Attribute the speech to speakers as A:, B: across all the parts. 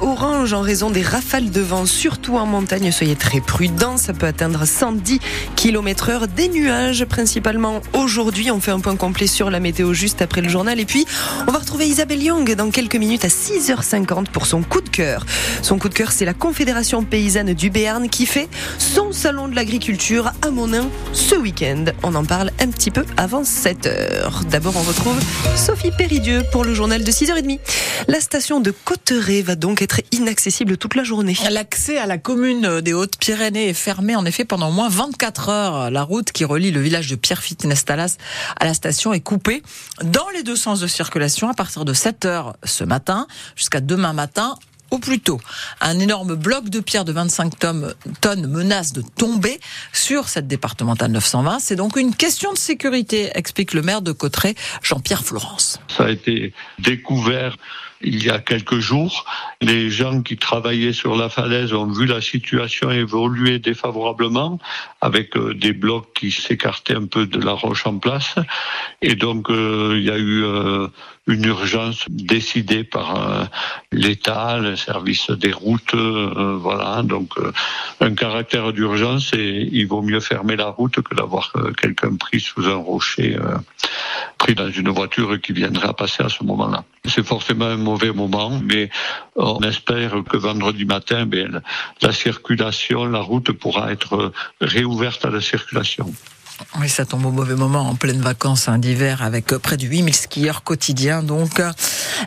A: Orange en raison des rafales de vent, surtout en montagne. Soyez très prudents, ça peut atteindre 110 km heure. Des nuages, principalement aujourd'hui. On fait un point complet sur la météo juste après le journal. Et puis, on va retrouver Isabelle Young dans quelques minutes à 6h50 pour son coup de cœur. Son coup de cœur, c'est la Confédération paysanne du Béarn qui fait son salon de l'agriculture à Monin ce week-end. On en parle un petit peu avant 7h. D'abord, on retrouve Sophie Péridieu pour le journal de 6h30. La station de Cotteret va donc être inaccessible toute la journée.
B: L'accès à la commune des Hautes-Pyrénées est fermé en effet pendant au moins 24 heures. La route qui relie le village de Pierrefitte-Nestalas à la station est coupée dans les deux sens de circulation à partir de 7 heures ce matin jusqu'à demain matin au plus tôt. Un énorme bloc de pierre de 25 tonnes, tonnes menace de tomber sur cette départementale 920. C'est donc une question de sécurité, explique le maire de Cotteret, Jean-Pierre Florence.
C: Ça a été découvert il y a quelques jours. Les gens qui travaillaient sur la falaise ont vu la situation évoluer défavorablement avec euh, des blocs qui s'écartaient un peu de la roche en place. Et donc, euh, il y a eu euh, une urgence décidée par l'État, le service des routes, voilà. Donc, un caractère d'urgence et il vaut mieux fermer la route que d'avoir quelqu'un pris sous un rocher, pris dans une voiture qui viendrait passer à ce moment-là. C'est forcément un mauvais moment, mais on espère que vendredi matin, ben, la circulation, la route pourra être réouverte à la circulation.
B: Oui, ça tombe au mauvais moment en pleine vacances hein, d'hiver avec près de 8000 skieurs quotidiens. Donc,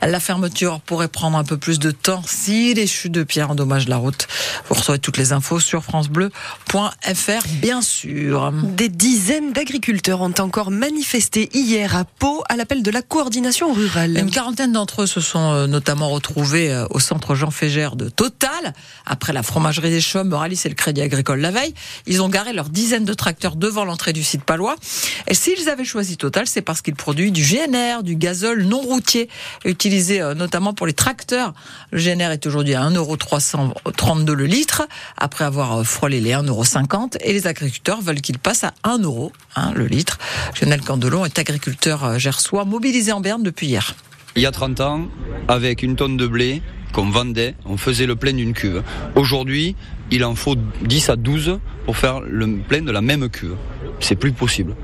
B: la fermeture pourrait prendre un peu plus de temps si les chutes de pierre endommagent la route. Vous recevez toutes les infos sur francebleu.fr, bien sûr.
A: Des dizaines d'agriculteurs ont encore manifesté hier à Pau à l'appel de la coordination rurale.
B: Une quarantaine d'entre eux se sont euh, notamment retrouvés euh, au centre Jean Fégère de Total. Après la fromagerie des Chaumes, Moralis et le Crédit Agricole la veille, ils ont garé leurs dizaines de tracteurs devant l'entrée du site palois. Et s'ils avaient choisi Total, c'est parce qu'il produit du GNR, du gazole non routier, utilisé euh, notamment pour les tracteurs. Le GNR est aujourd'hui à 1,332€ le litre, après avoir frôlé les 1,50€. Et les agriculteurs veulent qu'il passe à 1 euro hein, le litre. Lionel Candelon est agriculteur gersois, mobilisé en Berne depuis hier.
D: Il y a 30 ans, avec une tonne de blé qu'on vendait, on faisait le plein d'une cuve. Aujourd'hui, il en faut 10 à 12 pour faire le plein de la même cuve. C'est plus possible.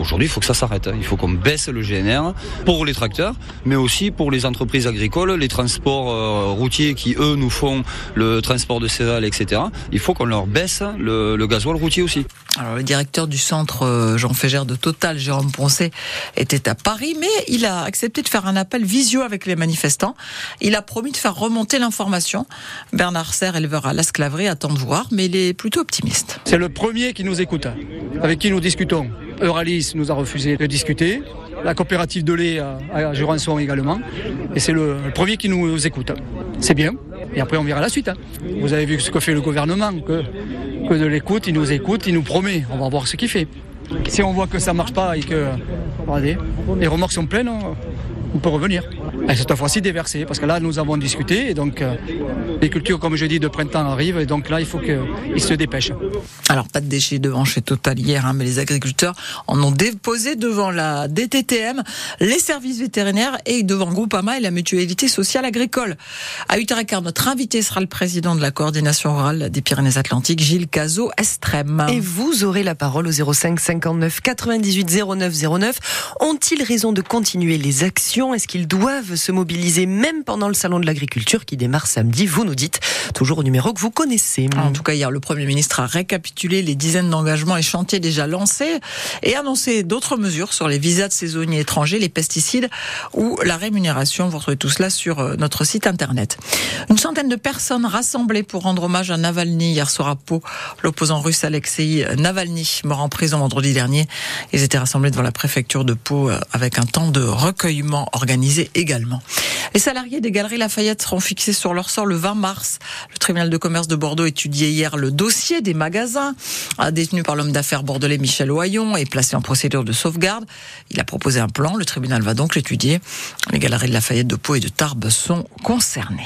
D: Aujourd'hui, il faut que ça s'arrête. Hein. Il faut qu'on baisse le GNR pour les tracteurs, mais aussi pour les entreprises agricoles, les transports euh, routiers qui eux nous font le transport de céréales, etc. Il faut qu'on leur baisse le, le gasoil routier aussi.
B: Alors, le directeur du centre euh, Jean Fégère de Total, Jérôme Poncet, était à Paris, mais il a accepté de faire un appel visio avec les manifestants. Il a promis de faire remonter l'information. Bernard Serre, éleveur à l'esclaverie, attend de voir, mais il est plutôt optimiste.
E: C'est le premier qui nous écoute, avec qui nous discutons. Euralis nous a refusé de discuter. La coopérative de lait à Jurançon également. Et c'est le premier qui nous écoute. C'est bien. Et après, on verra la suite. Hein. Vous avez vu ce que fait le gouvernement, que, que de l'écoute, il nous écoute, il nous promet. On va voir ce qu'il fait. Si on voit que ça marche pas et que les remorques sont pleines, on peut revenir. Et cette fois-ci déversé, parce que là nous avons discuté et donc euh, les cultures, comme je dis, de printemps arrivent et donc là il faut qu'ils se dépêchent.
B: Alors pas de déchets devant chez Total hier, hein, mais les agriculteurs en ont déposé devant la DTTM, les services vétérinaires et devant Groupama et la mutualité sociale agricole. À 8h15, notre invité sera le président de la coordination rurale des Pyrénées-Atlantiques, Gilles Cazot Estrem.
A: Et vous aurez la parole au 05 59 98 09 09. Ont-ils raison de continuer les actions? Est-ce qu'ils doivent se mobiliser même pendant le salon de l'agriculture qui démarre samedi. Vous nous dites toujours au numéro que vous connaissez.
B: En tout cas, hier, le Premier ministre a récapitulé les dizaines d'engagements et chantiers déjà lancés et annoncé d'autres mesures sur les visas de saisonniers étrangers, les pesticides ou la rémunération. Vous retrouvez tout cela sur euh, notre site internet. Une centaine de personnes rassemblées pour rendre hommage à Navalny hier soir à Pau. L'opposant russe Alexei Navalny, mort en prison vendredi dernier. Ils étaient rassemblés devant la préfecture de Pau euh, avec un temps de recueillement organisé également. Les salariés des Galeries Lafayette seront fixés sur leur sort le 20 mars. Le tribunal de commerce de Bordeaux étudiait hier le dossier des magasins détenu par l'homme d'affaires bordelais Michel Oyon et placé en procédure de sauvegarde. Il a proposé un plan. Le tribunal va donc l'étudier. Les Galeries de Lafayette de Pau et de Tarbes sont concernées.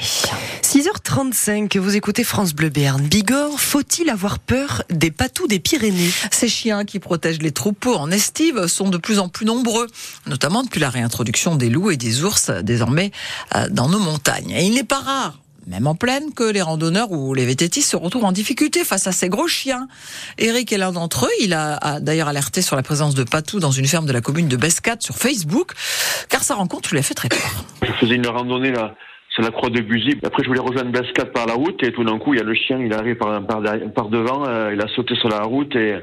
A: 6h35, vous écoutez France Bleu Béarn. Bigorre, faut-il avoir peur des patous des Pyrénées?
B: Ces chiens qui protègent les troupeaux en estive sont de plus en plus nombreux, notamment depuis la réintroduction des loups et des ours désormais euh, dans nos montagnes. Et il n'est pas rare même en pleine, que les randonneurs ou les vététistes se retrouvent en difficulté face à ces gros chiens. Eric est l'un d'entre eux. Il a, d'ailleurs alerté sur la présence de patous dans une ferme de la commune de Bescade sur Facebook, car sa rencontre lui a fait très peur.
F: Je faisais une randonnée là sur la croix de Buzy. Après, je voulais rejoindre Bescade par la route et tout d'un coup, il y a le chien, il arrive par, par, par devant, euh, il a sauté sur la route et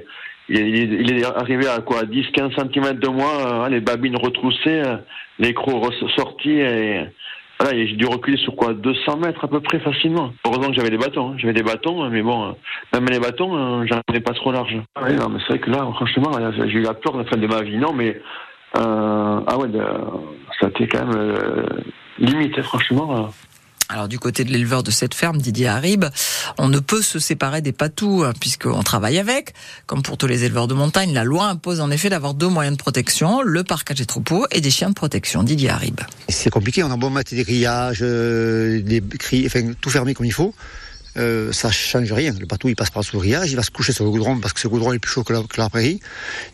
F: il est, arrivé à quoi 10-15 cm de moi, euh, les babines retroussées, euh, les crocs ressortis et voilà, j'ai dû reculer sur quoi 200 mètres à peu près facilement. Heureusement que j'avais des bâtons, hein. j'avais des bâtons, mais bon, même les bâtons, j'en ai pas trop large. Ah non, mais c'est vrai que là, franchement, j'ai eu la peur de la fin de ma vie, non, mais ah ouais, ça a été quand même limite, franchement.
B: Alors du côté de l'éleveur de cette ferme, Didier Harib, on ne peut se séparer des patous hein, puisqu'on travaille avec. Comme pour tous les éleveurs de montagne, la loi impose en effet d'avoir deux moyens de protection, le parcage des troupeaux et des chiens de protection. Didier Harib.
G: C'est compliqué, on a beau mettre des grillages, euh, des enfin tout fermé comme il faut. Euh, ça change rien. Le patou, il passe par sous le grillage, il va se coucher sur le goudron parce que ce goudron est plus chaud que la, prairie.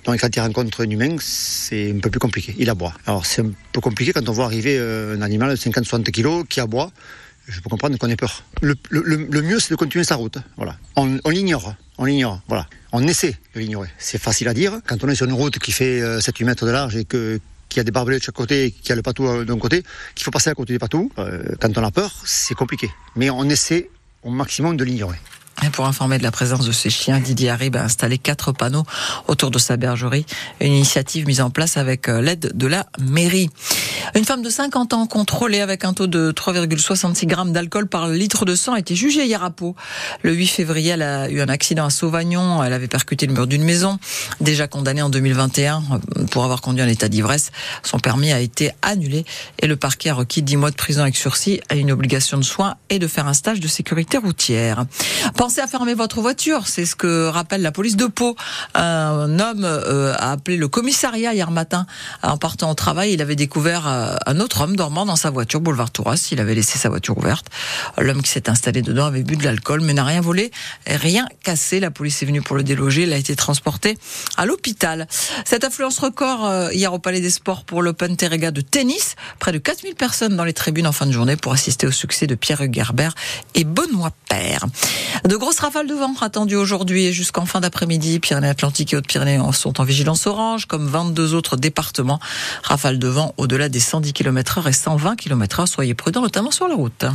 G: Donc quand il rencontre un humain, c'est un peu plus compliqué. Il aboie. Alors c'est un peu compliqué quand on voit arriver euh, un animal de 50-60 kilos qui aboie je peux comprendre qu'on ait peur. Le, mieux, c'est de continuer sa route. Voilà. On, l'ignore. On l'ignore. Voilà. On essaie de l'ignorer. C'est facile à dire. Quand on est sur une route qui fait 7-8 euh, mètres de large et que qu'il a des barbelés de chaque côté, qu'il y a le patou euh, d'un côté, qu'il faut passer à côté des patous, euh, quand on a peur, c'est compliqué. Mais on essaie au maximum de l'ignorer.
B: Et pour informer de la présence de ces chiens, Didier Harib a installé quatre panneaux autour de sa bergerie. Une initiative mise en place avec l'aide de la mairie. Une femme de 50 ans contrôlée avec un taux de 3,66 grammes d'alcool par litre de sang a été jugée hier à Pau. Le 8 février, elle a eu un accident à Sauvagnon. Elle avait percuté le mur d'une maison. Déjà condamnée en 2021 pour avoir conduit en état d'ivresse, son permis a été annulé et le parquet a requis 10 mois de prison avec sursis à une obligation de soins et de faire un stage de sécurité routière. À fermer votre voiture, c'est ce que rappelle la police de Pau. Un homme euh, a appelé le commissariat hier matin en partant au travail. Il avait découvert euh, un autre homme dormant dans sa voiture, boulevard Touras. Il avait laissé sa voiture ouverte. L'homme qui s'est installé dedans avait bu de l'alcool, mais n'a rien volé, rien cassé. La police est venue pour le déloger. Il a été transporté à l'hôpital. Cette affluence record euh, hier au Palais des Sports pour l'Open Terrega de tennis. Près de 4000 personnes dans les tribunes en fin de journée pour assister au succès de Pierre Gerber et Benoît Père. Grosses rafales de vent attendues aujourd'hui et jusqu'en fin d'après-midi. Pyrénées-Atlantiques et Hautes-Pyrénées sont en vigilance orange, comme 22 autres départements. Rafales de vent au-delà des 110 km heure et 120 km heure. Soyez prudents, notamment sur la route.